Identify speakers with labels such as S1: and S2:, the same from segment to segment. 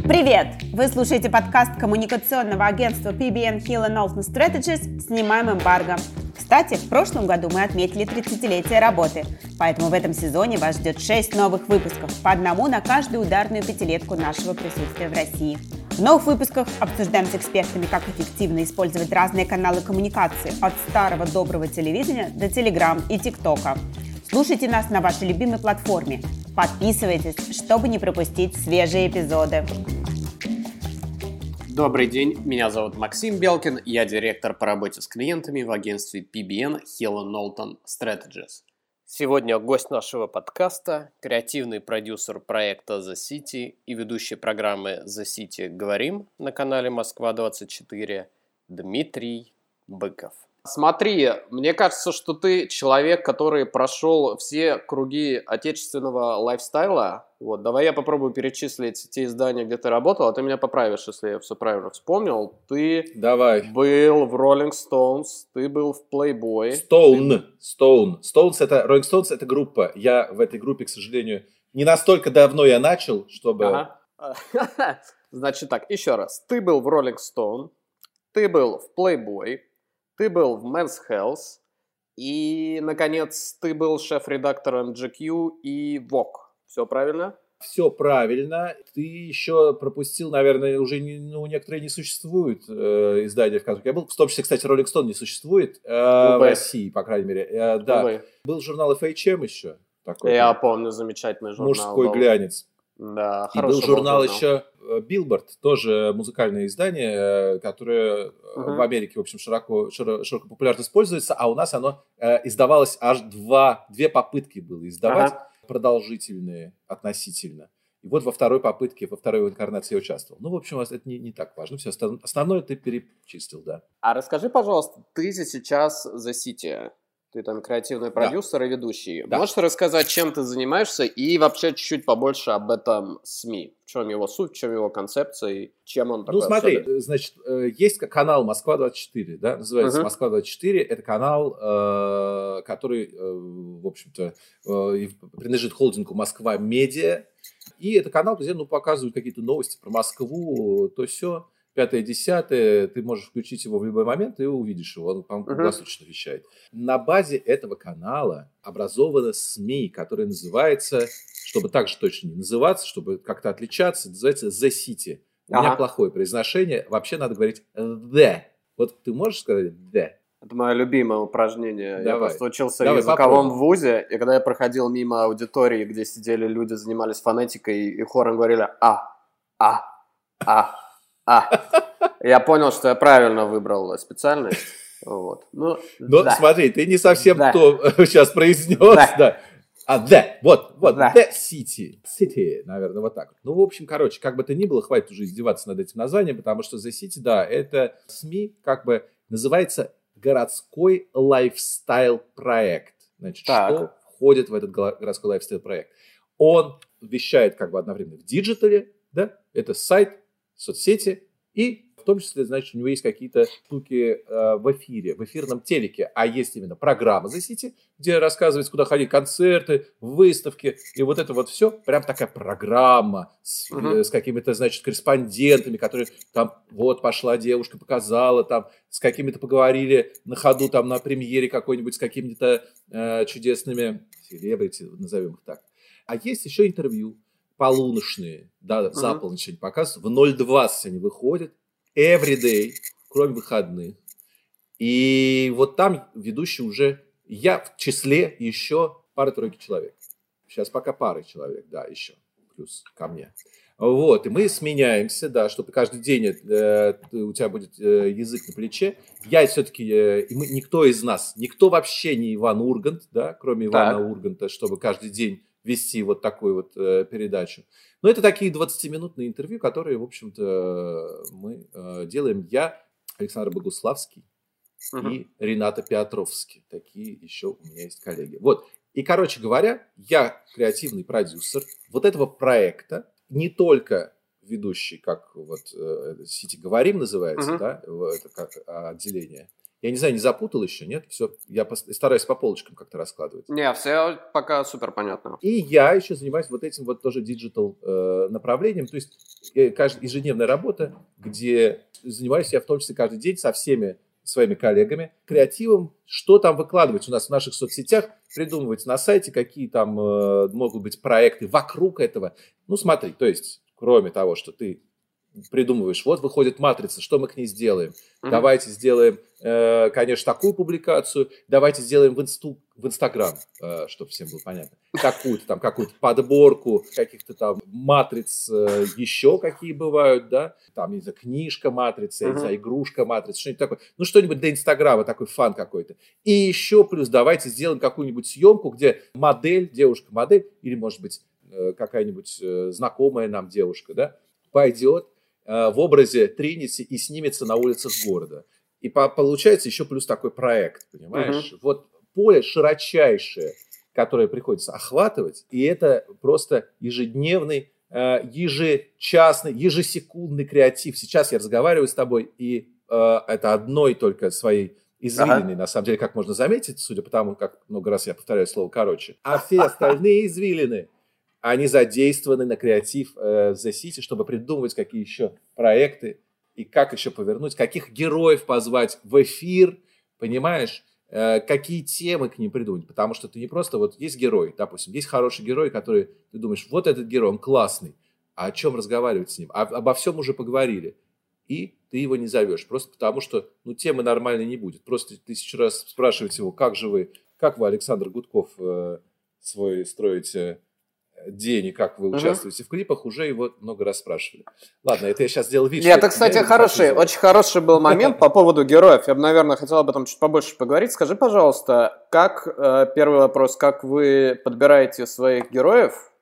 S1: Привет! Вы слушаете подкаст коммуникационного агентства PBN Hill Knowlton Strategies «Снимаем эмбарго». Кстати, в прошлом году мы отметили 30-летие работы, поэтому в этом сезоне вас ждет 6 новых выпусков, по одному на каждую ударную пятилетку нашего присутствия в России. В новых выпусках обсуждаем с экспертами, как эффективно использовать разные каналы коммуникации от старого доброго телевидения до Телеграм и ТикТока. Слушайте нас на вашей любимой платформе. Подписывайтесь, чтобы не пропустить свежие эпизоды.
S2: Добрый день, меня зовут Максим Белкин, я директор по работе с клиентами в агентстве PBN Hill Knowlton Strategies. Сегодня гость нашего подкаста, креативный продюсер проекта The City и ведущий программы The City «Говорим» на канале Москва-24 Дмитрий Быков. Смотри, мне кажется, что ты человек, который прошел все круги отечественного лайфстайла. Вот, давай я попробую перечислить те издания, где ты работал, а ты меня поправишь, если я все правильно вспомнил. Ты
S3: давай.
S2: был в Rolling Stones, ты был в Playboy.
S3: Stone, ты... Stone. Stones это, Rolling Stones это группа. Я в этой группе, к сожалению, не настолько давно я начал, чтобы... Ага.
S2: Значит так, еще раз. Ты был в Rolling Stone, ты был в Playboy, ты был в Men's Health, и, наконец, ты был шеф-редактором GQ и Vogue. Все правильно?
S3: Все правильно. Ты еще пропустил, наверное, уже не, ну, некоторые не существуют э, издания, в которых я был. В том числе, кстати, Rolling Stone не существует э, в России, по крайней мере. Э, да. Увы. Был журнал FHM еще.
S2: Такой, я помню, замечательный журнал.
S3: Мужской был. глянец.
S2: Да,
S3: и был журнал, журнал еще э, Billboard, тоже музыкальное издание, э, которое uh-huh. в Америке, в общем, широко, широко, широко популярно используется, а у нас оно э, издавалось аж два, две попытки было издавать, uh-huh. продолжительные относительно. И вот во второй попытке, во второй инкарнации я участвовал. Ну, в общем, это не, не так важно. Все основное ты перечислил, да.
S2: А расскажи, пожалуйста, ты сейчас за City ты там креативный продюсер да. и ведущий. Да. Можешь рассказать, чем ты занимаешься и вообще чуть-чуть побольше об этом СМИ? В чем его суть, в чем его концепция и чем он такой
S3: Ну смотри, особенный? значит, э, есть канал Москва-24, да, называется uh-huh. Москва-24. Это канал, э, который, э, в общем-то, принадлежит холдингу Москва-Медиа. И это канал, где, ну, показывают какие-то новости про Москву, то все пятое, десятое, ты можешь включить его в любой момент и увидишь его, он, по-моему, круглосуточно вещает. На базе этого канала образована СМИ, которая называется, чтобы также точно не называться, чтобы как-то отличаться, называется The City. У ага. меня плохое произношение, вообще надо говорить The. Вот ты можешь сказать The?
S2: Это мое любимое упражнение. Давай. Я просто учился Давай, в языковом попробуй. вузе, и когда я проходил мимо аудитории, где сидели люди, занимались фонетикой, и хором говорили «а, а, а», а, я понял, что я правильно выбрал специальность. Вот. Ну,
S3: Но да. смотри, ты не совсем да. то сейчас произнес. Да. да. А, да, вот, вот, да. The City. City, наверное, вот так. Ну, в общем, короче, как бы то ни было, хватит уже издеваться над этим названием, потому что The City, да, это СМИ, как бы называется городской лайфстайл проект. Значит, так. что входит в этот городской лайфстайл проект? Он вещает как бы одновременно в digital е, да, это сайт, соцсети и в том числе, значит, у него есть какие-то штуки э, в эфире, в эфирном телеке, а есть именно программа The City, где рассказывается, куда ходить, концерты, выставки, и вот это вот все, прям такая программа с, uh-huh. э, с какими-то, значит, корреспондентами, которые там, вот, пошла девушка, показала, там, с какими-то поговорили на ходу, там, на премьере какой-нибудь, с какими-то э, чудесными селебрити, назовем их так. А есть еще интервью, полуночные, да, uh-huh. за полночь они показывают, в 0.20 они выходят, every day, кроме выходных. И вот там ведущий уже, я в числе еще пары-тройки человек. Сейчас пока пары человек, да, еще, плюс ко мне. Вот, и мы сменяемся, да, чтобы каждый день э, у тебя будет э, язык на плече. Я все-таки, э, и мы, никто из нас, никто вообще не Иван Ургант, да, кроме Ивана так. Урганта, чтобы каждый день вести вот такую вот э, передачу. Но это такие 20-минутные интервью, которые, в общем-то, мы э, делаем. Я, Александр Богуславский uh-huh. и Рената Петровский. Такие еще у меня есть коллеги. Вот. И, короче говоря, я креативный продюсер вот этого проекта, не только ведущий, как вот э, «Сити говорим» называется, uh-huh. да, это как отделение, Я не знаю, не запутал еще, нет? Все, я стараюсь по полочкам как-то раскладывать.
S2: Не, все пока супер понятно.
S3: И я еще занимаюсь вот этим вот тоже digital э, направлением, то есть э, каждая ежедневная работа, где занимаюсь я в том числе каждый день со всеми своими коллегами, креативом, что там выкладывать у нас в наших соцсетях, придумывать на сайте, какие там э, могут быть проекты вокруг этого. Ну, смотри, то есть, кроме того, что ты придумываешь, вот выходит матрица, что мы к ней сделаем? Mm-hmm. Давайте сделаем, э, конечно, такую публикацию, давайте сделаем в, инсту, в Инстаграм, э, чтобы всем было понятно, такую-то там, какую-то подборку каких-то там матриц, э, еще какие бывают, да, там, не знаю, книжка матрица, mm-hmm. знаю, игрушка матрица, что-нибудь такое, ну, что-нибудь для Инстаграма, такой фан какой-то. И еще плюс давайте сделаем какую-нибудь съемку, где модель, девушка-модель, или, может быть, э, какая-нибудь э, знакомая нам девушка, да, пойдет в образе Тринити и снимется на улицах города. И по получается еще плюс такой проект, понимаешь? Угу. Вот поле широчайшее, которое приходится охватывать, и это просто ежедневный, э, ежечасный, ежесекундный креатив. Сейчас я разговариваю с тобой, и э, это одной только своей извилины, ага. на самом деле, как можно заметить, судя по тому, как много раз я повторяю слово «короче». А все остальные извилины – они задействованы на креатив э, The City, чтобы придумывать, какие еще проекты и как еще повернуть, каких героев позвать в эфир, понимаешь? Э, какие темы к ним придумать, потому что ты не просто, вот есть герой, допустим, есть хороший герой, который, ты думаешь, вот этот герой, он классный, а о чем разговаривать с ним? А, обо всем уже поговорили. И ты его не зовешь, просто потому что, ну, темы нормальной не будет. Просто тысячу раз спрашивать его, как же вы, как вы, Александр Гудков, э, свой строите день и как вы участвуете uh-huh. в клипах, уже его много раз спрашивали. Ладно, это я сейчас сделал вид.
S2: Нет, это, кстати, хороший, очень хороший был момент по поводу героев. Я бы, наверное, хотел об этом чуть побольше поговорить. Скажи, пожалуйста, как, э, первый вопрос, как вы подбираете своих героев?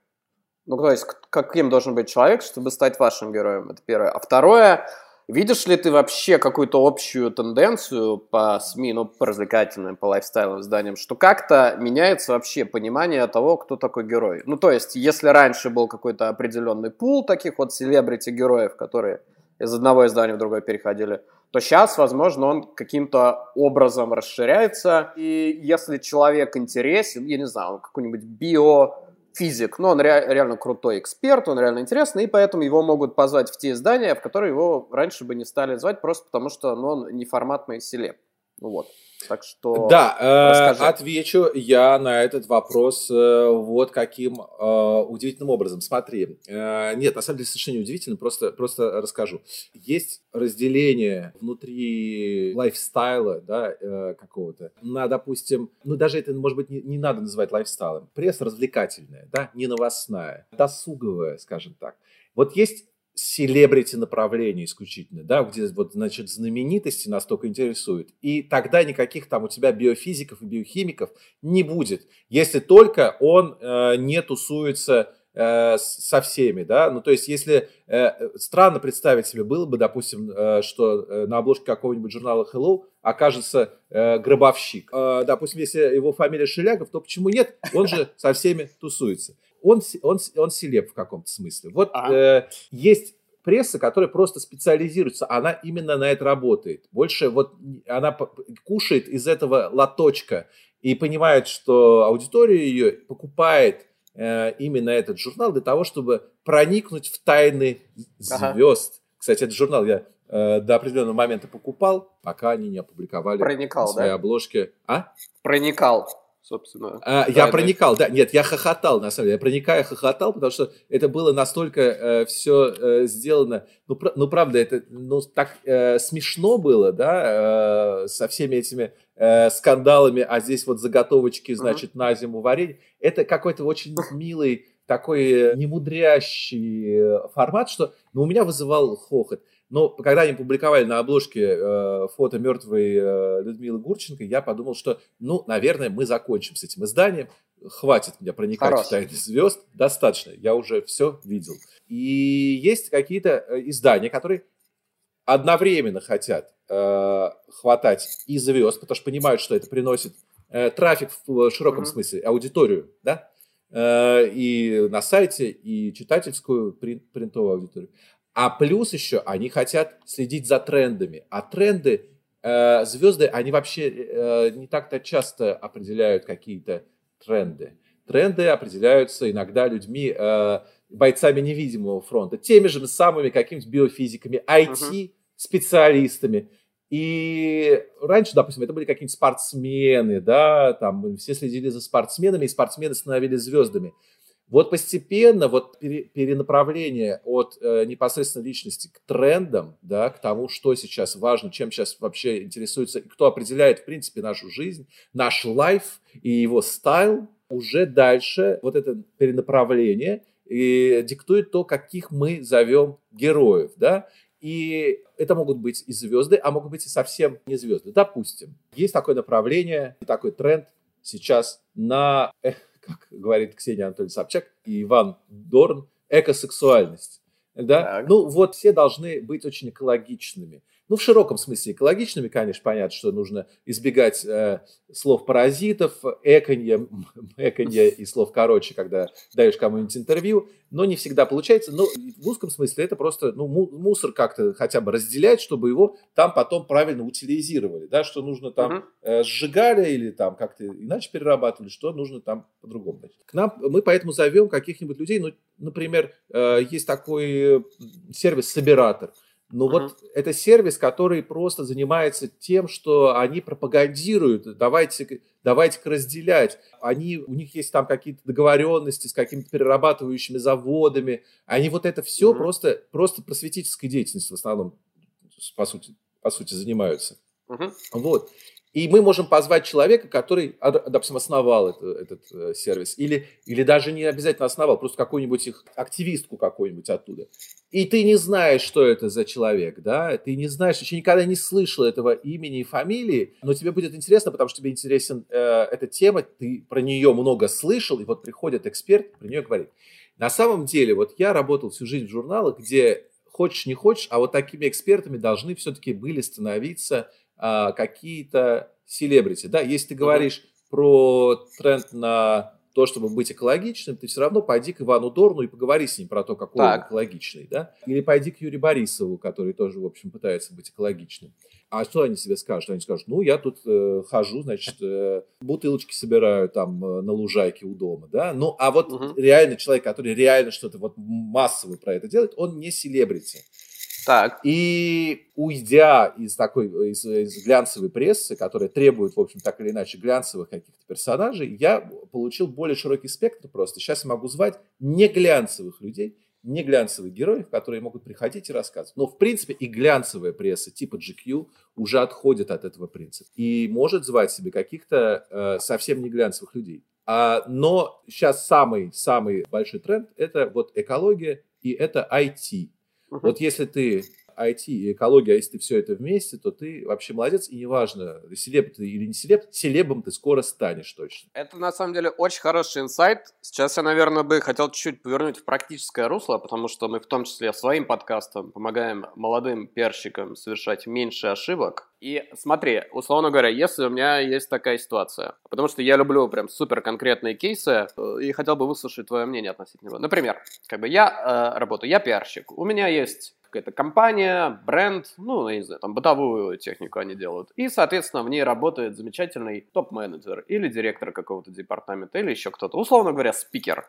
S2: Ну, то есть, каким должен быть человек, чтобы стать вашим героем? Это первое. А второе, Видишь ли ты вообще какую-то общую тенденцию по СМИ, ну, по развлекательным, по лайфстайловым изданиям, что как-то меняется вообще понимание того, кто такой герой? Ну, то есть, если раньше был какой-то определенный пул таких вот селебрити-героев, которые из одного издания в другое переходили, то сейчас, возможно, он каким-то образом расширяется. И если человек интересен, я не знаю, какой-нибудь био физик, но он ре- реально крутой эксперт, он реально интересный, и поэтому его могут позвать в те издания, в которые его раньше бы не стали звать, просто потому что ну, он неформатный селеб. Ну вот. Так что
S3: да, э, отвечу я на этот вопрос э, вот каким э, удивительным образом. Смотри, нет, на самом деле совершенно не удивительно, просто просто расскажу. Есть разделение внутри лайфстайла, да, какого-то. На, допустим, ну даже это может быть не, не надо называть лайфстайлом. Пресса развлекательная, да, не новостная, досуговая, скажем так. Вот есть селебрити направление исключительно, да, где вот, значит, знаменитости настолько интересуют. И тогда никаких там у тебя биофизиков и биохимиков не будет, если только он э, не тусуется э, со всеми, да, ну, то есть, если э, странно представить себе было бы, допустим, э, что э, на обложке какого-нибудь журнала Hello окажется э, гробовщик. Э, допустим, если его фамилия Шелягов, то почему нет? Он же со всеми тусуется он, он, он селеб в каком-то смысле. Вот ага. э, есть пресса, которая просто специализируется, она именно на это работает. Больше вот она кушает из этого лоточка и понимает, что аудитория ее покупает э, именно этот журнал для того, чтобы проникнуть в тайны звезд. Ага. Кстати, этот журнал я э, до определенного момента покупал, пока они не опубликовали
S2: Проникал,
S3: своей
S2: да?
S3: обложке. А?
S2: Проникал собственно.
S3: А, я проникал, да, нет, я хохотал, на самом деле, я проникая хохотал, потому что это было настолько э, все э, сделано, ну, пр- ну, правда, это, ну, так э, смешно было, да, э, со всеми этими э, скандалами, а здесь вот заготовочки, значит, на зиму варенье, это какой-то очень милый, такой немудрящий э, формат, что, ну, у меня вызывал хохот. Но когда они публиковали на обложке э, фото мертвой э, Людмилы Гурченко, я подумал, что, ну, наверное, мы закончим с этим изданием. Хватит меня проникать Хорош. в тайны звезд. Достаточно. Я уже все видел. И есть какие-то э, издания, которые одновременно хотят э, хватать и звезд, потому что понимают, что это приносит э, трафик в широком mm-hmm. смысле, аудиторию, да, э, и на сайте, и читательскую принтовую аудиторию. А плюс еще они хотят следить за трендами. А тренды э, звезды, они вообще э, не так-то часто определяют какие-то тренды. Тренды определяются иногда людьми, э, бойцами невидимого фронта, теми же самыми какими-то биофизиками, IT-специалистами. И раньше, допустим, это были какие-нибудь спортсмены, да, там все следили за спортсменами, и спортсмены становились звездами. Вот постепенно вот перенаправление от э, непосредственно личности к трендам, да, к тому, что сейчас важно, чем сейчас вообще интересуется, кто определяет, в принципе, нашу жизнь, наш лайф и его стайл, уже дальше вот это перенаправление и диктует то, каких мы зовем героев, да, и это могут быть и звезды, а могут быть и совсем не звезды. Допустим, есть такое направление, такой тренд сейчас на как говорит Ксения Анатольевна Собчак и Иван Дорн, экосексуальность. Да? Так. Ну, вот все должны быть очень экологичными. Ну, в широком смысле экологичными, конечно, понятно, что нужно избегать э, слов паразитов, эконья, эконья и слов короче, когда даешь кому-нибудь интервью, но не всегда получается. Но в узком смысле это просто ну, мусор как-то хотя бы разделять, чтобы его там потом правильно утилизировали, да, что нужно там э, сжигали или там как-то иначе перерабатывали, что нужно там по-другому. К нам мы поэтому зовем каких-нибудь людей, ну, например, э, есть такой сервис Собиратор – но uh-huh. вот это сервис, который просто занимается тем, что они пропагандируют, давайте, давайте разделять. Они, у них есть там какие-то договоренности с какими-то перерабатывающими заводами. Они вот это все uh-huh. просто, просто просветительской деятельностью в основном, по сути, по сути занимаются. Uh-huh. Вот. И мы можем позвать человека, который, допустим, основал это, этот э, сервис, или, или даже не обязательно основал, просто какую-нибудь их активистку какую-нибудь оттуда. И ты не знаешь, что это за человек, да, ты не знаешь, еще никогда не слышал этого имени и фамилии, но тебе будет интересно, потому что тебе интересен э, эта тема, ты про нее много слышал, и вот приходит эксперт, про нее говорит. На самом деле, вот я работал всю жизнь в журналах, где хочешь не хочешь, а вот такими экспертами должны все-таки были становиться а, какие-то селебрити. Да, если ты говоришь mm-hmm. про тренд на то, чтобы быть экологичным, ты все равно пойди к Ивану Дорну и поговори с ним про то, какой так. он экологичный, да? Или пойди к Юрию Борисову, который тоже, в общем, пытается быть экологичным. А что они себе скажут? Они скажут, ну, я тут э, хожу, значит, э, бутылочки собираю там э, на лужайке у дома, да? Ну, а вот угу. реально человек, который реально что-то вот массово про это делает, он не селебрити. Так. И уйдя из такой из, из глянцевой прессы, которая требует, в общем, так или иначе глянцевых каких-то персонажей, я получил более широкий спектр просто. Сейчас я могу звать не глянцевых людей, не глянцевых героев, которые могут приходить и рассказывать. Но, в принципе, и глянцевая пресса типа GQ уже отходит от этого принципа и может звать себе каких-то э, совсем не глянцевых людей. А, но сейчас самый-самый большой тренд – это вот экология и это IT. Угу. Вот если ты IT и экология, а если ты все это вместе, то ты вообще молодец, и неважно, селеб ты или не селеб, селебом ты скоро станешь точно.
S2: Это на самом деле очень хороший инсайт. Сейчас я, наверное, бы хотел чуть-чуть повернуть в практическое русло, потому что мы в том числе своим подкастом помогаем молодым перщикам совершать меньше ошибок. И смотри, условно говоря, если у меня есть такая ситуация, потому что я люблю прям супер конкретные кейсы э, и хотел бы выслушать твое мнение относительно него. Например, как бы я э, работаю, я пиарщик, у меня есть какая-то компания, бренд, ну, я не знаю, там бытовую технику они делают. И, соответственно, в ней работает замечательный топ-менеджер или директор какого-то департамента, или еще кто-то, условно говоря, спикер.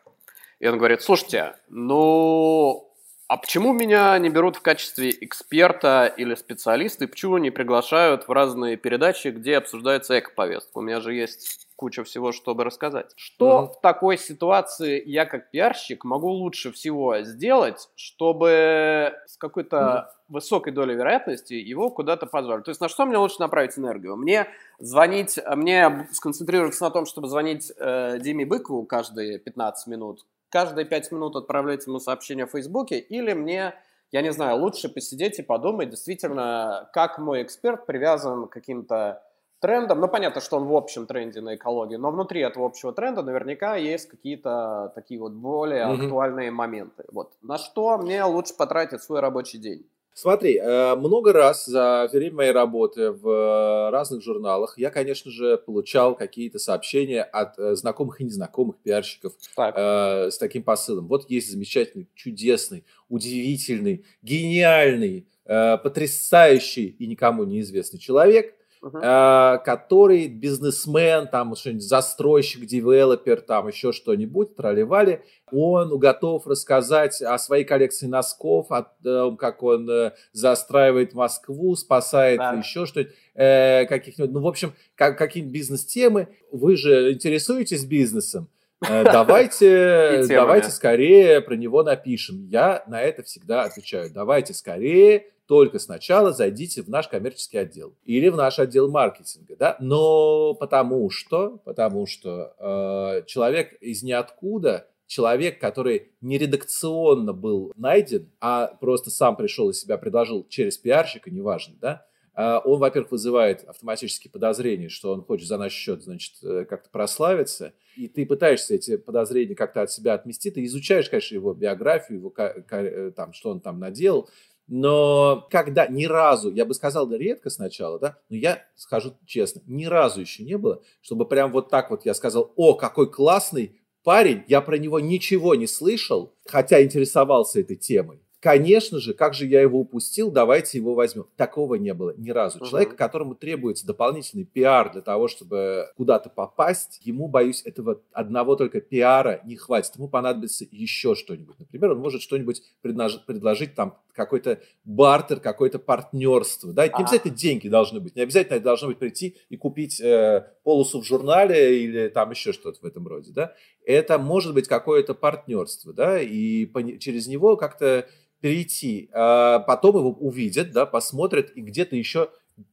S2: И он говорит, слушайте, ну, а почему меня не берут в качестве эксперта или специалиста, и почему не приглашают в разные передачи, где обсуждается эко-повестка? У меня же есть куча всего, чтобы рассказать. Что mm-hmm. в такой ситуации я как пиарщик могу лучше всего сделать, чтобы с какой-то mm-hmm. высокой долей вероятности его куда-то позвали? То есть на что мне лучше направить энергию? Мне звонить, мне сконцентрироваться на том, чтобы звонить э, Диме Быкову каждые 15 минут, каждые 5 минут отправлять ему сообщение в Фейсбуке, или мне, я не знаю, лучше посидеть и подумать действительно, как мой эксперт привязан к каким-то трендам. Ну, понятно, что он в общем тренде на экологии, но внутри этого общего тренда наверняка есть какие-то такие вот более mm-hmm. актуальные моменты. Вот. На что мне лучше потратить свой рабочий день?
S3: Смотри, э, много раз за время моей работы в э, разных журналах я, конечно же, получал какие-то сообщения от э, знакомых и незнакомых пиарщиков так. с таким посылом. Вот есть замечательный, чудесный, удивительный, гениальный потрясающий и никому неизвестный человек, uh-huh. который бизнесмен, там что-нибудь застройщик, девелопер, там еще что-нибудь, тролливали, он готов рассказать о своей коллекции носков, о том, как он э, застраивает Москву, спасает да. еще что-нибудь, э, каких-нибудь, ну, в общем, как, какие-нибудь бизнес-темы. Вы же интересуетесь бизнесом, э, давайте, давайте скорее про него напишем. Я на это всегда отвечаю. Давайте скорее только сначала зайдите в наш коммерческий отдел или в наш отдел маркетинга, да, но потому что, потому что э, человек из ниоткуда, человек, который не редакционно был найден, а просто сам пришел и себя предложил через пиарщика, неважно, да, э, он, во-первых, вызывает автоматические подозрения, что он хочет за наш счет, значит, э, как-то прославиться, и ты пытаешься эти подозрения как-то от себя отмести, ты изучаешь, конечно, его биографию, его, э, там, что он там наделал, но когда ни разу, я бы сказал, да редко сначала, да, но я скажу честно, ни разу еще не было, чтобы прям вот так вот я сказал, о, какой классный парень, я про него ничего не слышал, хотя интересовался этой темой. Конечно же, как же я его упустил, давайте его возьмем. Такого не было ни разу. Угу. Человек, которому требуется дополнительный пиар для того, чтобы куда-то попасть, ему, боюсь, этого одного только пиара не хватит. Ему понадобится еще что-нибудь. Например, он может что-нибудь предложить, предложить там какой-то бартер, какое-то партнерство. Да? не обязательно деньги должны быть. Не обязательно это должно быть прийти и купить э, полосу в журнале или там еще что-то в этом роде. Да? Это может быть какое-то партнерство. Да? И по, через него как-то перейти, а потом его увидят, да, посмотрят, и где-то еще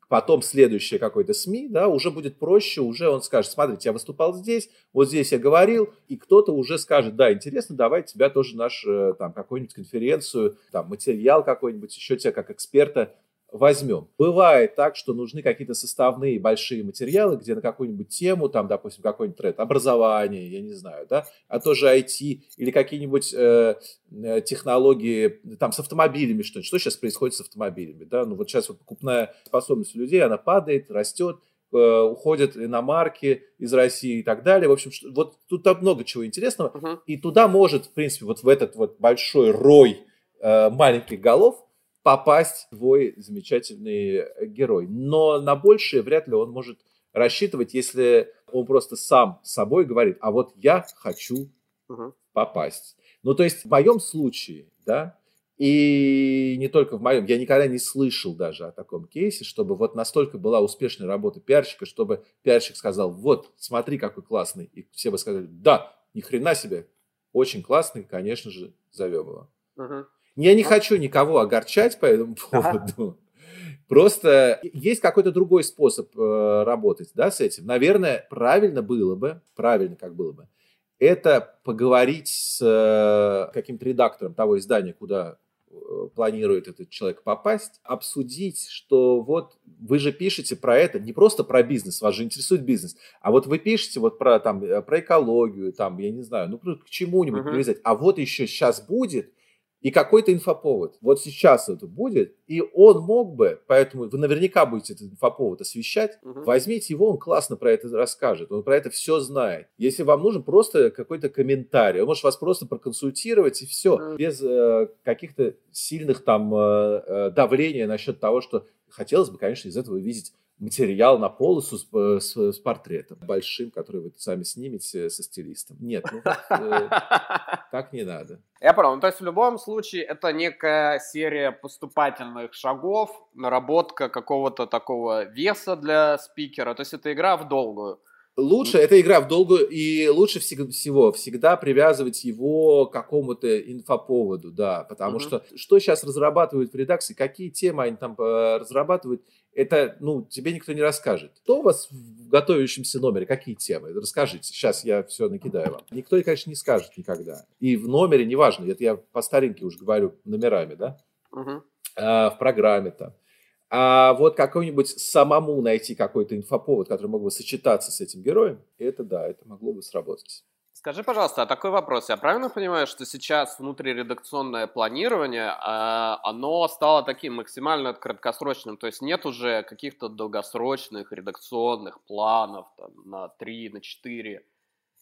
S3: потом следующее какой-то СМИ, да, уже будет проще, уже он скажет, смотрите, я выступал здесь, вот здесь я говорил, и кто-то уже скажет, да, интересно, давай тебя тоже наш, э, там, какую-нибудь конференцию, там, материал какой-нибудь, еще тебя как эксперта возьмем. Бывает так, что нужны какие-то составные большие материалы, где на какую-нибудь тему, там, допустим, какой-нибудь тренд, образование, я не знаю, да, а тоже IT или какие-нибудь э, э, технологии, там, с автомобилями что-нибудь. Что сейчас происходит с автомобилями, да? Ну, вот сейчас вот покупная способность у людей, она падает, растет, э, уходят иномарки из России и так далее. В общем, вот тут там много чего интересного. Uh-huh. И туда может, в принципе, вот в этот вот большой рой э, маленьких голов попасть твой замечательный герой. Но на большее вряд ли он может рассчитывать, если он просто сам собой говорит, а вот я хочу угу. попасть. Ну, то есть в моем случае, да, и не только в моем, я никогда не слышал даже о таком кейсе, чтобы вот настолько была успешная работа пиарщика, чтобы пиарщик сказал, вот, смотри, какой классный. И все бы сказали, да, ни хрена себе, очень классный, конечно же, зовем его. Угу. Я не хочу никого огорчать по этому поводу. Просто есть какой-то другой способ э, работать да, с этим. Наверное, правильно было бы, правильно как было бы, это поговорить с э, каким-то редактором того издания, куда э, планирует этот человек попасть, обсудить, что вот вы же пишете про это, не просто про бизнес, вас же интересует бизнес, а вот вы пишете вот про, там, э, про экологию, там, я не знаю, ну, к чему-нибудь uh-huh. привязать, а вот еще сейчас будет, и какой-то инфоповод. Вот сейчас это будет, и он мог бы, поэтому вы наверняка будете этот инфоповод освещать, угу. возьмите его, он классно про это расскажет, он про это все знает. Если вам нужен просто какой-то комментарий, он может вас просто проконсультировать и все, угу. без э, каких-то сильных там э, э давления насчет того, что хотелось бы, конечно, из этого видеть материал на полосу с, э, с, с портретом большим, который вы сами снимете со стилистом. Нет, ну, э, так не надо.
S2: Я понял. Ну, то есть в любом случае это некая серия поступательных шагов, наработка какого-то такого веса для спикера. То есть это игра в долгую.
S3: Лучше, это игра в долгую, и лучше всего всегда привязывать его к какому-то инфоповоду, да, потому uh-huh. что что сейчас разрабатывают в редакции, какие темы они там э, разрабатывают, это, ну, тебе никто не расскажет. Кто у вас в готовящемся номере, какие темы? Расскажите, сейчас я все накидаю вам. Никто, конечно, не скажет никогда. И в номере, неважно, это я по старинке уже говорю номерами, да, uh-huh. а, в программе там. А вот какой-нибудь самому найти какой-то инфоповод, который мог бы сочетаться с этим героем, это да, это могло бы сработать.
S2: Скажи, пожалуйста, а такой вопрос. Я правильно понимаю, что сейчас внутриредакционное планирование, а, оно стало таким максимально краткосрочным? То есть нет уже каких-то долгосрочных редакционных планов там, на 3, на 4,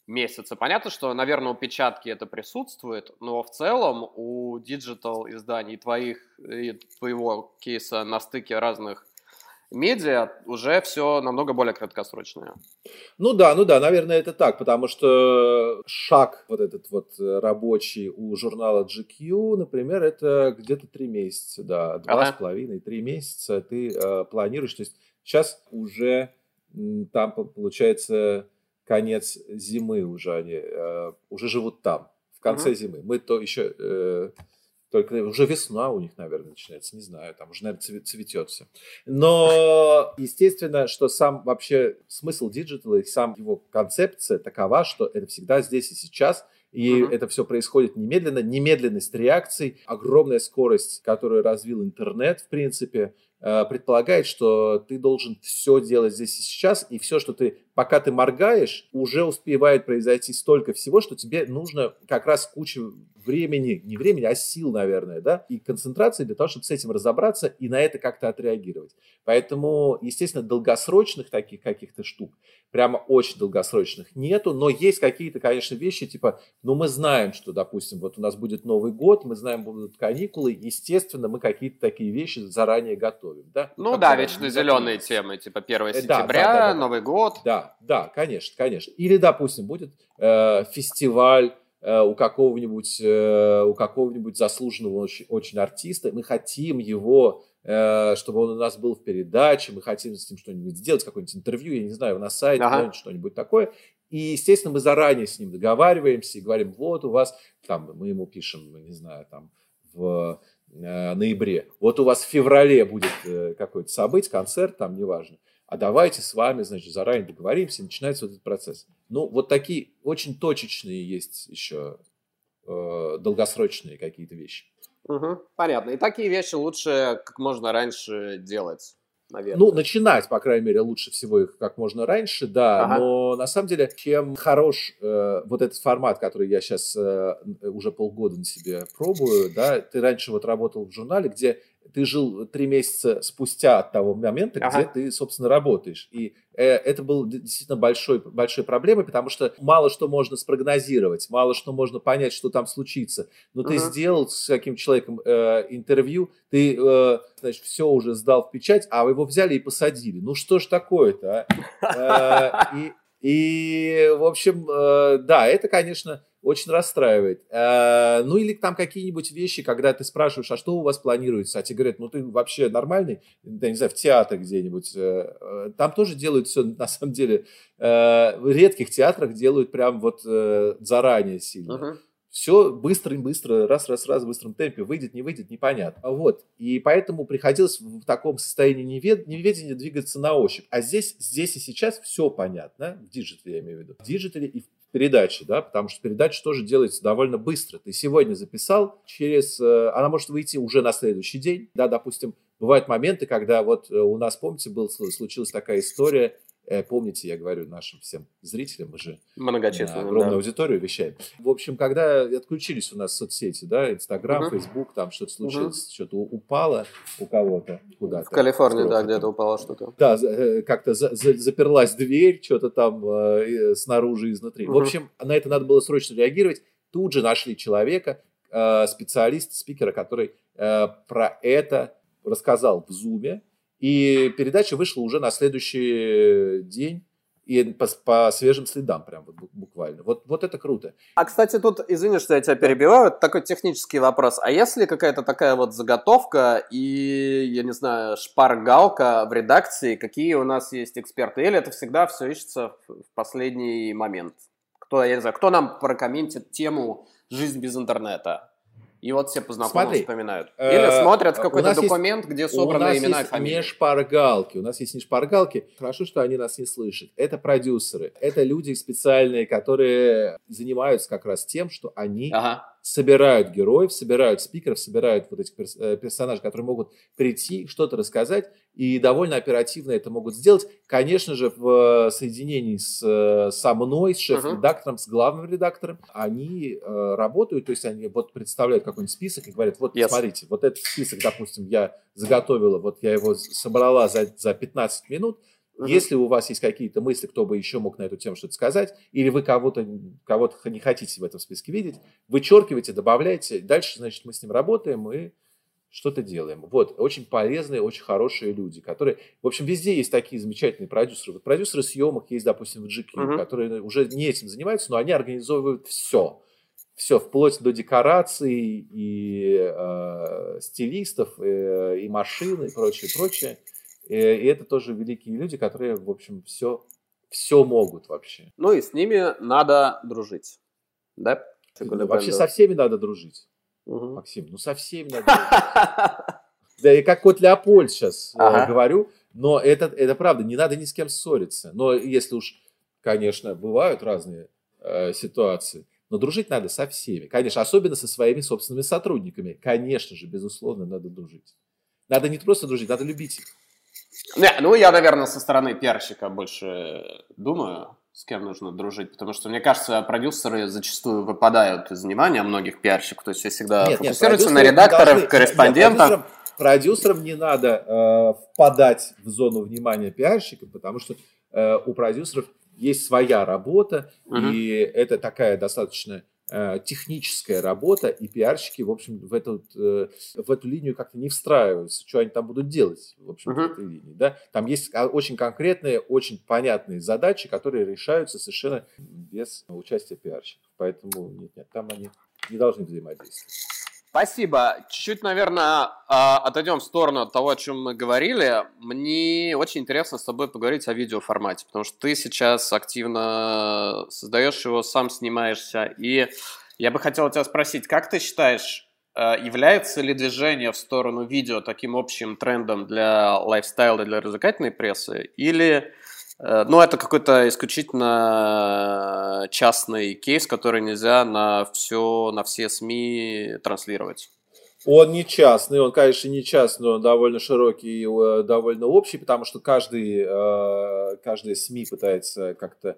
S2: месяца. Понятно, что, наверное, у печатки это присутствует, но в целом у digital изданий твоих и твоего кейса на стыке разных медиа уже все намного более краткосрочное.
S3: Ну да, ну да, наверное, это так, потому что шаг вот этот вот э, рабочий у журнала GQ, например, это где-то три месяца, да, два ага. с половиной, три месяца ты э, планируешь, то есть сейчас уже там получается конец зимы уже они э, уже живут там в конце uh зимы. Мы то еще э, только уже весна у них, наверное, начинается, не знаю, там уже, наверное, цветет все. Но, естественно, что сам вообще смысл digital а и сам его концепция такова, что это всегда здесь и сейчас, и uh-huh. это все происходит немедленно, немедленность реакций, огромная скорость, которую развил интернет, в принципе, э, предполагает, что ты должен все делать здесь и сейчас, и все, что ты пока ты моргаешь, уже успевает произойти столько всего, что тебе нужно как раз куча времени, не времени, а сил, наверное, да, и концентрации для того, чтобы с этим разобраться и на это как-то отреагировать. Поэтому, естественно, долгосрочных таких каких-то штук, прямо очень долгосрочных нету, но есть какие-то, конечно, вещи, типа, ну, мы знаем, что, допустим, вот у нас будет Новый год, мы знаем, будут каникулы, естественно, мы какие-то такие вещи заранее готовим, да.
S2: Ну как да, вечно зеленые темы, типа 1 э, сентября, да, да, да, Новый год.
S3: Да, да, конечно, конечно. Или, допустим, будет э, фестиваль э, у какого-нибудь э, у какого-нибудь заслуженного очень, очень артиста. Мы хотим его, э, чтобы он у нас был в передаче, мы хотим с ним что-нибудь сделать, какое-нибудь интервью, я не знаю, на сайте, ага. что-нибудь такое. И, естественно, мы заранее с ним договариваемся и говорим, вот у вас, там, мы ему пишем, не знаю, там, в э, ноябре, вот у вас в феврале будет э, какое-то событие, концерт, там, неважно а давайте с вами, значит, заранее договоримся, начинается вот этот процесс. Ну, вот такие очень точечные есть еще э, долгосрочные какие-то вещи.
S2: Угу, понятно. И такие вещи лучше как можно раньше делать. Наверное.
S3: Ну, начинать, по крайней мере, лучше всего их как можно раньше, да. Ага. Но на самом деле, чем хорош э, вот этот формат, который я сейчас э, уже полгода на себе пробую, да, ты раньше вот работал в журнале, где ты жил три месяца спустя от того момента, ага. где ты, собственно, работаешь. И э, это было действительно большой, большой проблемой, потому что мало что можно спрогнозировать, мало что можно понять, что там случится. Но ага. ты сделал с каким человеком э, интервью, ты, э, значит, все уже сдал в печать, а его взяли и посадили. Ну что ж такое-то, а? Э, и, и, в общем, э, да, это, конечно, очень расстраивает. Э, ну или там какие-нибудь вещи, когда ты спрашиваешь, а что у вас планируется, а тебе говорят, ну ты вообще нормальный, я не знаю, в театр где-нибудь. Э, там тоже делают все, на самом деле, в редких театрах делают прям вот заранее сильно. Uh-huh все быстро-быстро, раз-раз-раз в быстром темпе, выйдет, не выйдет, непонятно. Вот. И поэтому приходилось в таком состоянии невед... неведения двигаться на ощупь. А здесь, здесь и сейчас все понятно, в digital е я имею в виду, в digital е и в передачи, да, потому что передача тоже делается довольно быстро. Ты сегодня записал, через, э, она может выйти уже на следующий день, да, допустим, бывают моменты, когда вот э, у нас, помните, был, случилась такая история, помните, я говорю нашим всем зрителям, мы же
S2: Многочисленным,
S3: огромную да. аудиторию вещаем. В общем, когда отключились у нас соцсети, да, Инстаграм, угу. Фейсбук, там что-то случилось, угу. что-то упало у кого-то куда-то.
S2: В Калифорнии, да, где-то упало что-то.
S3: Да, э, как-то за, за, заперлась дверь, что-то там э, снаружи, изнутри. Угу. В общем, на это надо было срочно реагировать. Тут же нашли человека, э, специалиста, спикера, который э, про это рассказал в Зуме, и передача вышла уже на следующий день и по, по свежим следам прям вот буквально. Вот, вот это круто.
S2: А, кстати, тут, извини, что я тебя перебиваю, такой технический вопрос. А если какая-то такая вот заготовка и, я не знаю, шпаргалка в редакции, какие у нас есть эксперты? Или это всегда все ищется в последний момент? Кто, я не знаю, кто нам прокомментит тему «Жизнь без интернета»? И вот все по знакомым Смотри, вспоминают. Э, Или э, смотрят какой-то документ, есть, где собраны имена и фамилии.
S3: не шпаргалки. У нас есть не шпаргалки. Хорошо, что они нас не слышат. Это продюсеры. Это люди специальные, которые занимаются как раз тем, что они ага собирают героев, собирают спикеров, собирают вот этих э, персонажей, которые могут прийти, что-то рассказать, и довольно оперативно это могут сделать. Конечно же, в соединении с, э, со мной, с шеф-редактором, uh-huh. с главным редактором, они э, работают, то есть они вот представляют какой-нибудь список и говорят, вот yes. смотрите, вот этот список, допустим, я заготовила, вот я его собрала за, за 15 минут, Угу. Если у вас есть какие-то мысли, кто бы еще мог на эту тему что-то сказать, или вы кого-то кого не хотите в этом списке видеть, вычеркивайте, добавляйте. Дальше, значит, мы с ним работаем и что-то делаем. Вот, очень полезные, очень хорошие люди, которые... В общем, везде есть такие замечательные продюсеры. Вот продюсеры съемок есть, допустим, в GQ, uh-huh. которые уже не этим занимаются, но они организовывают все. Все, вплоть до декораций и э, стилистов, э, и машин, и прочее, прочее. И, и это тоже великие люди, которые, в общем, все, все могут вообще.
S2: Ну и с ними надо дружить, да?
S3: Ну, вообще со всеми надо дружить. Угу. Максим, ну со всеми надо. Да и как кот Леопольд сейчас э, ага. говорю, но это, это правда, не надо ни с кем ссориться. Но если уж, конечно, бывают разные э, ситуации, но дружить надо со всеми. Конечно, особенно со своими собственными сотрудниками. Конечно же, безусловно, надо дружить. Надо не просто дружить, надо любить их.
S2: Не, ну, я, наверное, со стороны пиарщика больше думаю с кем нужно дружить, потому что, мне кажется, продюсеры зачастую выпадают из внимания многих пиарщиков, то есть все всегда нет, фокусируются нет, на редакторах, должны, корреспондентах. Нет,
S3: продюсерам, продюсерам не надо э, впадать в зону внимания пиарщика, потому что э, у продюсеров есть своя работа, угу. и это такая достаточно техническая работа, и пиарщики, в общем, в эту, э, в эту линию как-то не встраиваются. Что они там будут делать, в общем, uh-huh. в этой линии. Да? Там есть очень конкретные, очень понятные задачи, которые решаются совершенно без участия пиарщиков. Поэтому нет, нет, там они не должны взаимодействовать.
S2: Спасибо. Чуть-чуть, наверное, а, отойдем в сторону от того, о чем мы говорили. Мне очень интересно с тобой поговорить о видеоформате, потому что ты сейчас активно создаешь его, сам снимаешься. И я бы хотел тебя спросить, как ты считаешь, а, является ли движение в сторону видео таким общим трендом для лайфстайла, для развлекательной прессы? Или Э, ну, это какой-то исключительно частный кейс, который нельзя на все, на все СМИ транслировать.
S3: Он не частный, он, конечно, не частный, он довольно широкий и э, довольно общий, потому что каждый, э, каждый СМИ пытается как-то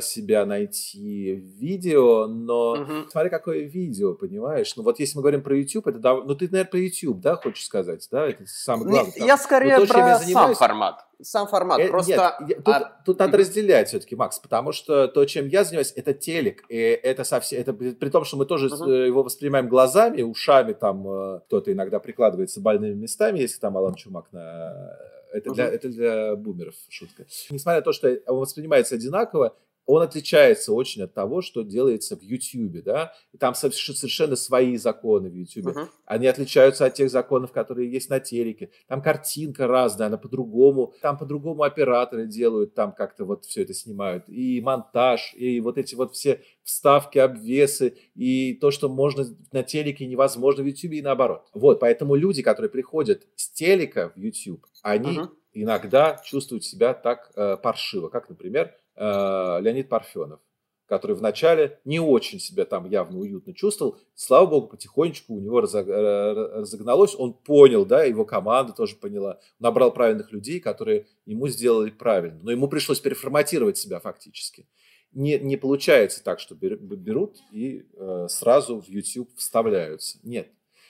S3: себя найти в видео, но угу. смотри, какое видео, понимаешь? Ну вот если мы говорим про YouTube, это ну ты, наверное, про YouTube, да, хочешь сказать, да? Это самое главное.
S2: Не, я скорее то, про я занимаюсь... сам формат сам формат. Э, просто...
S3: Нет, тут, а... тут надо разделять все-таки, Макс, потому что то, чем я занимаюсь, это телек. И это совсем... Это при том, что мы тоже uh-huh. его воспринимаем глазами, ушами, там э, кто-то иногда прикладывается больными местами, если там Алан Чумак на... Это, uh-huh. для, это для бумеров шутка. Несмотря на то, что он воспринимается одинаково, он отличается очень от того, что делается в YouTube, да, и там совершенно свои законы в YouTube. Uh-huh. Они отличаются от тех законов, которые есть на телеке. Там картинка разная, она по-другому, там по-другому операторы делают, там как-то вот все это снимают. И монтаж, и вот эти вот все вставки, обвесы, и то, что можно на телеке, невозможно в YouTube, и наоборот. Вот, поэтому люди, которые приходят с телека в YouTube, они uh-huh. иногда чувствуют себя так э, паршиво, как, например, Леонид Парфенов, который вначале не очень себя там явно уютно чувствовал. Слава богу, потихонечку у него э, разогналось, он понял, да, его команда тоже поняла, набрал правильных людей, которые ему сделали правильно. Но ему пришлось переформатировать себя фактически. Не, не получается так, что берут и э, сразу в YouTube вставляются. Нет.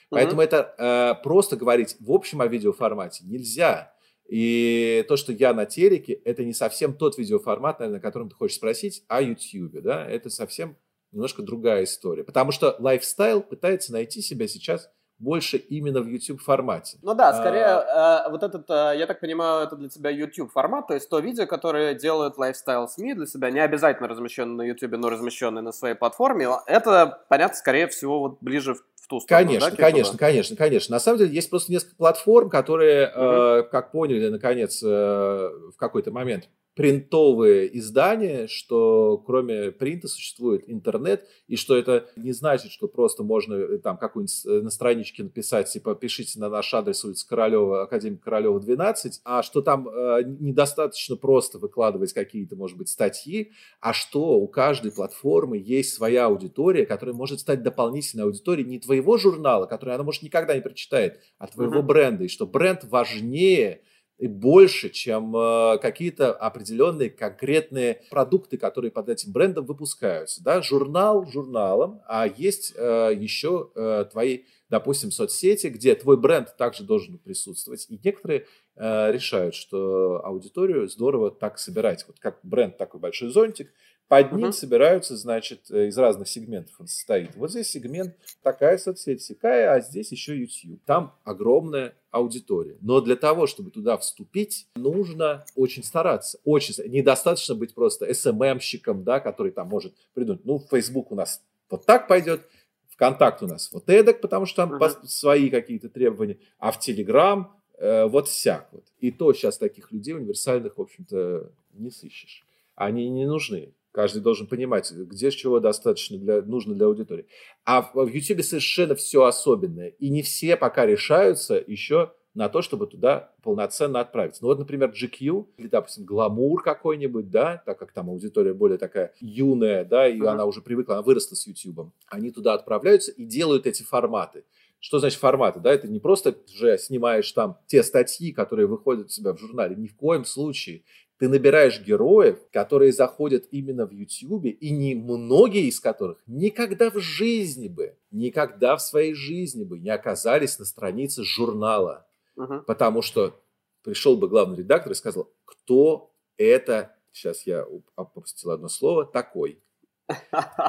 S3: Поэтому mm-hmm. это э, просто говорить в общем о видеоформате нельзя. И то, что я на телеке, это не совсем тот видеоформат, наверное, о котором ты хочешь спросить, о YouTube, да, это совсем немножко другая история. Потому что лайфстайл пытается найти себя сейчас больше именно в YouTube формате.
S2: Ну да, скорее а... э, вот этот, э, я так понимаю, это для тебя YouTube формат, то есть то видео, которое делают лайфстайл СМИ для себя, не обязательно размещенное на YouTube, но размещенное на своей платформе, это, понятно, скорее всего, вот ближе в ту
S3: сторону. Конечно, да, конечно, конечно, конечно. На самом деле есть просто несколько платформ, которые, угу. э, как поняли, наконец, э, в какой-то момент принтовые издания, что кроме принта существует интернет, и что это не значит, что просто можно э, там какую-нибудь э, на страничке написать, типа, пишите на наш адрес улица Королева, Академия Королева 12, а что там э, недостаточно просто выкладывать какие-то, может быть, статьи, а что у каждой платформы есть своя аудитория, которая может стать дополнительной аудиторией не твоего журнала, который она, может, никогда не прочитает, а твоего uh-huh. бренда, и что бренд важнее и больше, чем э, какие-то определенные конкретные продукты, которые под этим брендом выпускаются. Да? Журнал журналом, а есть э, еще э, твои допустим, соцсети, где твой бренд также должен присутствовать. И некоторые решают, что аудиторию здорово так собирать. Вот как бренд такой большой зонтик, под ним uh-huh. собираются, значит, э, из разных сегментов он состоит. Вот здесь сегмент такая соцсеть, такая, а здесь еще YouTube. Там огромная аудитория. Но для того, чтобы туда вступить, нужно очень стараться. Очень Недостаточно быть просто СММщиком, да, который там может придумать. Ну, Facebook у нас вот так пойдет, ВКонтакт у нас вот эдак, потому что там uh-huh. свои какие-то требования, а в Телеграм э, вот всяк вот. И то сейчас таких людей универсальных, в общем-то, не сыщешь. Они не нужны. Каждый должен понимать, где чего достаточно для, нужно для аудитории. А в, в YouTube совершенно все особенное. И не все пока решаются еще на то, чтобы туда полноценно отправиться. Ну вот, например, GQ или, допустим, Гламур какой-нибудь, да, так как там аудитория более такая юная, да, и uh-huh. она уже привыкла, она выросла с YouTube. Они туда отправляются и делают эти форматы. Что значит форматы? Да, это не просто уже снимаешь там те статьи, которые выходят у себя в журнале. Ни в коем случае. Ты набираешь героев, которые заходят именно в YouTube, и не многие из которых никогда в жизни бы, никогда в своей жизни бы не оказались на странице журнала. Uh-huh. Потому что пришел бы главный редактор и сказал, кто это, сейчас я опустил одно слово, такой.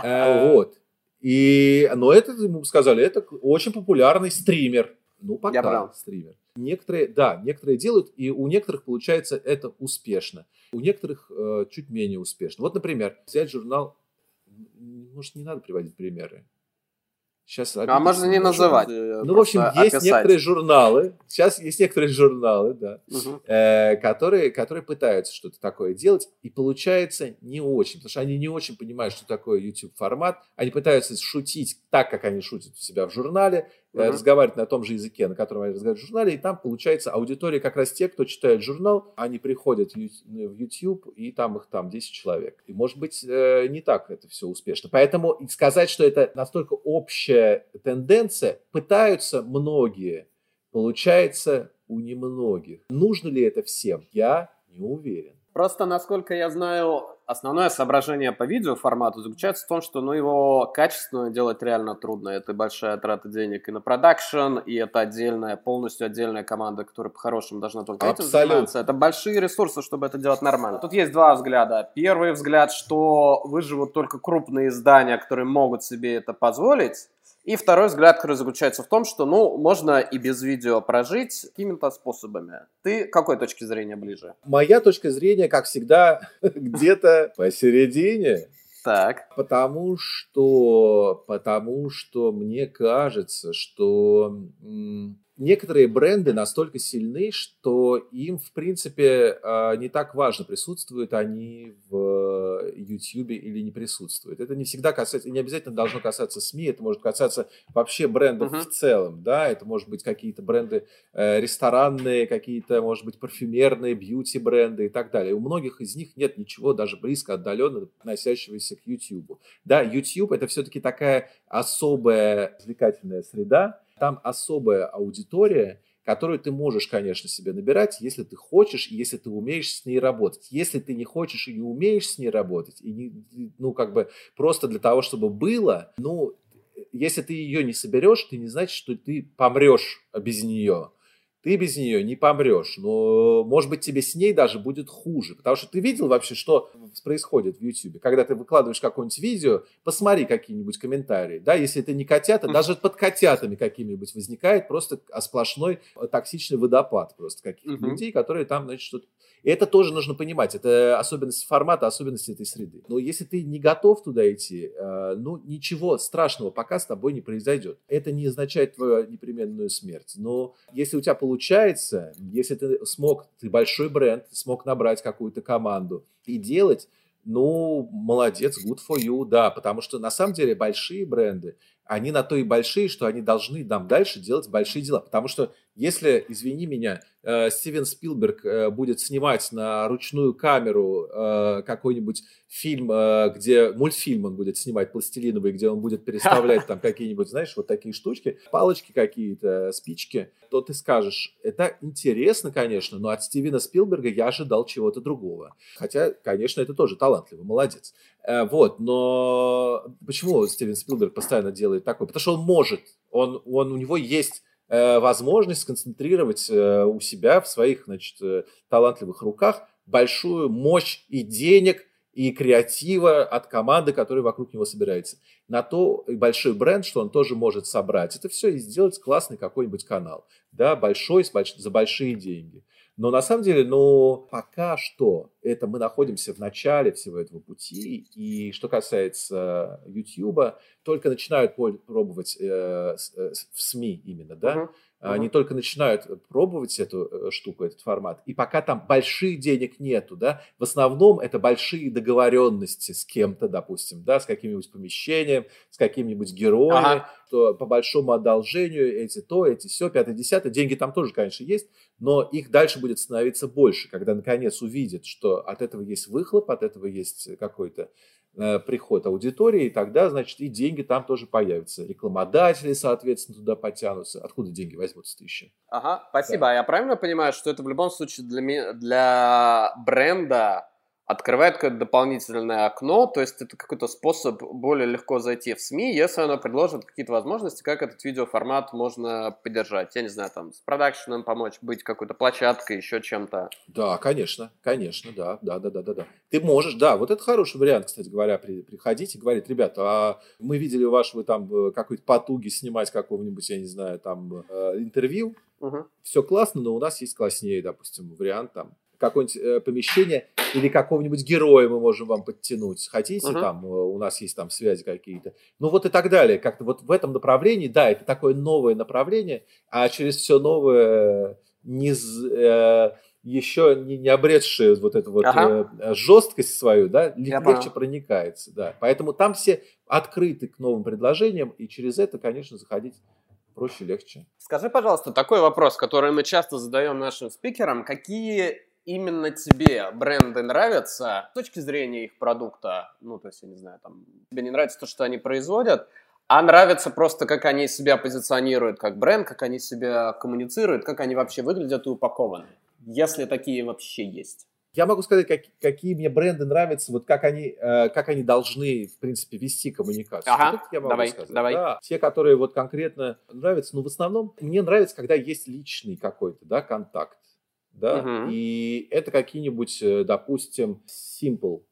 S3: Э, вот. И, но это, ему сказали, это очень популярный стример. Ну, пока стример. Некоторые, да, некоторые делают, и у некоторых получается это успешно. У некоторых э, чуть менее успешно. Вот, например, взять журнал, может, не надо приводить примеры.
S2: Сейчас а можно не называть. Э,
S3: ну, в общем, есть описать. некоторые журналы, сейчас есть некоторые журналы, да, угу. э, которые, которые пытаются что-то такое делать, и получается не очень, потому что они не очень понимают, что такое YouTube формат. Они пытаются шутить так, как они шутят у себя в журнале, угу. разговаривать на том же языке, на котором они разговаривают в журнале, и там получается аудитория как раз те, кто читает журнал, они приходят в YouTube, и там их там 10 человек. И может быть э, не так это все успешно. Поэтому сказать, что это настолько общая тенденция, пытаются многие, получается у немногих. Нужно ли это всем? Я не уверен.
S2: Просто, насколько я знаю, основное соображение по видеоформату заключается в том, что ну, его качественно делать реально трудно. Это большая трата денег и на продакшн, и это отдельная, полностью отдельная команда, которая по-хорошему должна только Абсолютно. этим заниматься. Это большие ресурсы, чтобы это делать нормально. Тут есть два взгляда. Первый взгляд, что выживут только крупные издания, которые могут себе это позволить, и второй взгляд, который заключается в том, что, ну, можно и без видео прожить какими-то способами. Ты какой точке зрения ближе?
S3: Моя точка зрения, как всегда, где-то посередине.
S2: Так.
S3: Потому что, потому что мне кажется, что некоторые бренды настолько сильны, что им, в принципе, а, не так важно, присутствуют они в YouTube или не присутствуют. Это не всегда касается, не обязательно должно касаться СМИ, это может касаться вообще брендов uh-huh. в целом, да, это может быть какие-то бренды э, ресторанные, какие-то, может быть, парфюмерные, бьюти-бренды и так далее. У многих из них нет ничего даже близко отдаленно относящегося к YouTube. Да, YouTube это все-таки такая особая развлекательная среда, там особая аудитория, которую ты можешь, конечно, себе набирать, если ты хочешь и если ты умеешь с ней работать. Если ты не хочешь и не умеешь с ней работать, и не, ну, как бы просто для того, чтобы было, ну, если ты ее не соберешь, ты не значит, что ты помрешь без нее ты без нее не помрешь. Но, может быть, тебе с ней даже будет хуже. Потому что ты видел вообще, что происходит в YouTube. Когда ты выкладываешь какое-нибудь видео, посмотри какие-нибудь комментарии. Да, если это не котята, даже под котятами какими-нибудь возникает просто сплошной токсичный водопад просто каких-то uh-huh. людей, которые там, значит, что-то и это тоже нужно понимать. Это особенность формата, особенность этой среды. Но если ты не готов туда идти, э, ну, ничего страшного пока с тобой не произойдет. Это не означает твою непременную смерть. Но если у тебя получается, если ты смог, ты большой бренд, смог набрать какую-то команду и делать, ну, молодец, good for you, да, потому что на самом деле большие бренды, они на то и большие, что они должны нам дальше делать большие дела, потому что Если, извини меня, э, Стивен Спилберг э, будет снимать на ручную камеру э, какой-нибудь фильм, где мультфильм он будет снимать пластилиновый, где он будет переставлять там какие-нибудь, знаешь, вот такие штучки, палочки какие-то, спички, то ты скажешь, это интересно, конечно, но от Стивена Спилберга я ожидал чего-то другого. Хотя, конечно, это тоже талантливо, молодец. Вот, но почему Стивен Спилберг постоянно делает такое? Потому что он может, он, он, у него есть Э, возможность сконцентрировать э, у себя в своих значит, э, талантливых руках большую мощь и денег, и креатива от команды, которая вокруг него собирается. На то и большой бренд, что он тоже может собрать. Это все и сделать классный какой-нибудь канал. Да, большой, за большие деньги. Но на самом деле, ну, пока что это мы находимся в начале всего этого пути. И что касается YouTube, только начинают пробовать э, э, в СМИ именно, да. Uh-huh. Они только начинают пробовать эту э, штуку, этот формат. И пока там больших денег нету, да, в основном это большие договоренности с кем-то, допустим, да, с каким-нибудь помещением, с каким-нибудь героем, ага. то по большому одолжению эти то, эти все, пятое, десятое. Деньги там тоже, конечно, есть, но их дальше будет становиться больше, когда наконец увидят, что от этого есть выхлоп, от этого есть какой-то Э, приход аудитории, и тогда, значит, и деньги там тоже появятся. Рекламодатели, соответственно, туда потянутся. Откуда деньги возьмутся-то еще?
S2: Ага, спасибо. Да. А я правильно понимаю, что это в любом случае для, для бренда открывает какое-то дополнительное окно, то есть это какой-то способ более легко зайти в СМИ, если оно предложит какие-то возможности, как этот видеоформат можно поддержать. Я не знаю, там, с продакшеном помочь, быть какой-то площадкой, еще чем-то.
S3: Да, конечно, конечно, да, да, да, да, да, да. Ты можешь, да, вот это хороший вариант, кстати говоря, при, приходить и говорить, ребята, а мы видели вашу там э, какой-то потуги снимать какого-нибудь, я не знаю, там, э, интервью, Угу. Все классно, но у нас есть класснее, допустим, вариант там какое-нибудь э, помещение или какого-нибудь героя мы можем вам подтянуть. Хотите, uh-huh. там э, у нас есть там связи какие-то. Ну вот и так далее. Как-то вот в этом направлении, да, это такое новое направление, а через все новое не, э, еще не, не обретшее вот эту вот ага. э, жесткость свою, да, Я легче понял. проникается, да. Поэтому там все открыты к новым предложениям, и через это, конечно, заходить проще, легче.
S2: Скажи, пожалуйста, такой вопрос, который мы часто задаем нашим спикерам. Какие именно тебе бренды нравятся с точки зрения их продукта? Ну, то есть, я не знаю, там, тебе не нравится то, что они производят, а нравится просто, как они себя позиционируют как бренд, как они себя коммуницируют, как они вообще выглядят и упакованы, если такие вообще есть.
S3: Я могу сказать, как, какие мне бренды нравятся, вот как они, э, как они должны, в принципе, вести коммуникацию.
S2: Ага,
S3: вот я
S2: могу давай, сказать. давай.
S3: Да, те, которые вот конкретно нравятся, ну, в основном мне нравится, когда есть личный какой-то, да, контакт да, угу. и это какие-нибудь, э, допустим, Simple.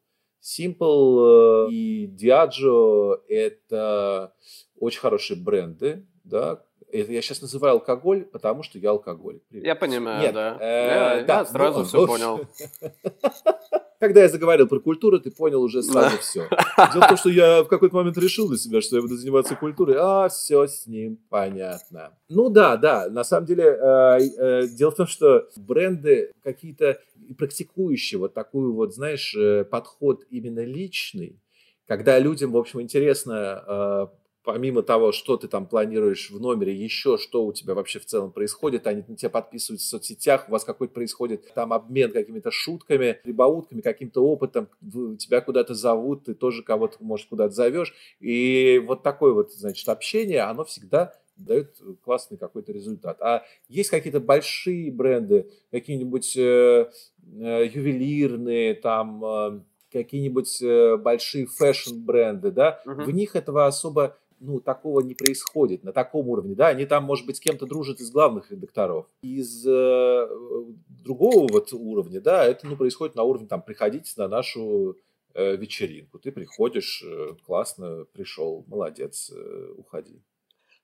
S3: Simple э, и Diageo – это очень хорошие бренды, да, это я сейчас называю алкоголь, потому что я алкоголик.
S2: Привет. Я понимаю, Нет, да. Э, я, да. Я сразу ну, все ну, понял.
S3: Когда я заговорил про культуру, ты понял уже сразу все. Дело в том, что я в какой-то момент решил для себя, что я буду заниматься культурой, а все с ним понятно. Ну да, да, на самом деле, э, э, дело в том, что бренды какие-то практикующие вот такую вот, знаешь, э, подход именно личный, когда людям, в общем, интересно э, помимо того, что ты там планируешь в номере, еще что у тебя вообще в целом происходит, они на тебя подписываются в соцсетях, у вас какой-то происходит там обмен какими-то шутками, прибаутками, каким-то опытом, тебя куда-то зовут, ты тоже кого-то, может, куда-то зовешь, и вот такое вот, значит, общение, оно всегда дает классный какой-то результат. А есть какие-то большие бренды, какие-нибудь э, э, ювелирные, там, э, какие-нибудь э, большие фэшн-бренды, да, uh-huh. в них этого особо ну, такого не происходит на таком уровне, да, они там, может быть, с кем-то дружат из главных редакторов. Из э, другого вот уровня, да, это, ну, происходит на уровне, там, приходите на нашу э, вечеринку, ты приходишь, э, классно, пришел, молодец, э, уходи.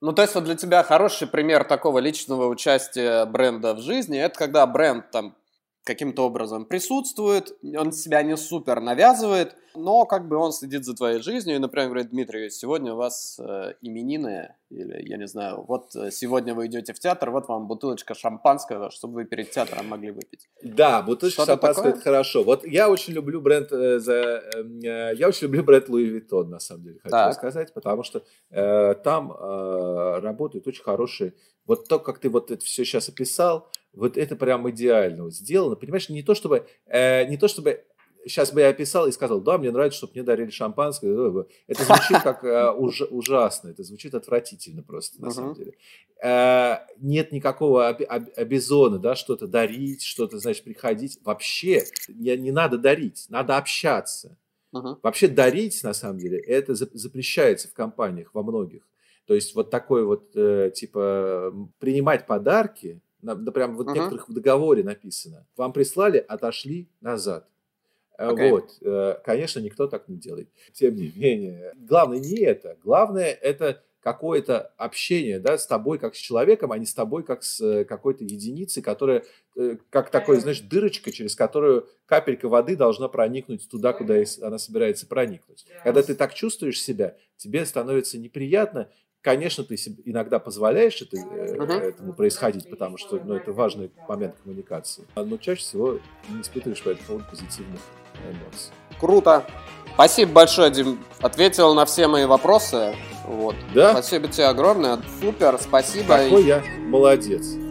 S2: Ну, то есть вот для тебя хороший пример такого личного участия бренда в жизни, это когда бренд там каким-то образом присутствует, он себя не супер навязывает, но как бы он следит за твоей жизнью и, например, говорит, Дмитрий, сегодня у вас э, именины, или, я не знаю, вот э, сегодня вы идете в театр, вот вам бутылочка шампанского, чтобы вы перед театром могли выпить.
S3: Да, бутылочка шампанского это хорошо. Вот я очень люблю бренд, э, за, эм, э, я очень люблю бренд Louis Vuitton, на самом деле, хочу так. сказать, потому что э, там э, работают очень хорошие, вот то, как ты вот это все сейчас описал, вот это прям идеально сделано, понимаешь, не то чтобы, э, не то чтобы сейчас бы я описал и сказал, да, мне нравится, чтобы мне дарили шампанское. Это звучит как э, уж, ужасно, это звучит отвратительно просто, на uh-huh. самом деле. Э, нет никакого об, об, обезона, да, что-то дарить, что-то, значит, приходить. Вообще не, не надо дарить, надо общаться. Uh-huh. Вообще дарить, на самом деле, это запрещается в компаниях во многих. То есть вот такой вот, э, типа, принимать подарки, да, прям вот uh-huh. некоторых в договоре написано. Вам прислали, отошли назад. Okay. Вот, э, конечно, никто так не делает. Тем не менее, главное не это. Главное это какое-то общение да, с тобой как с человеком, а не с тобой как с э, какой-то единицей, которая э, как такой, знаешь, дырочка, через которую капелька воды должна проникнуть туда, куда она собирается проникнуть. Когда ты так чувствуешь себя, тебе становится неприятно, Конечно, ты иногда позволяешь это, uh-huh. этому происходить, потому что ну, это важный момент коммуникации. Но чаще всего не испытываешь по этому поводу позитивных эмоций.
S2: Круто. Спасибо большое, Дим. Ответил на все мои вопросы. Вот.
S3: Да?
S2: Спасибо тебе огромное. Супер, спасибо.
S3: Какой я молодец.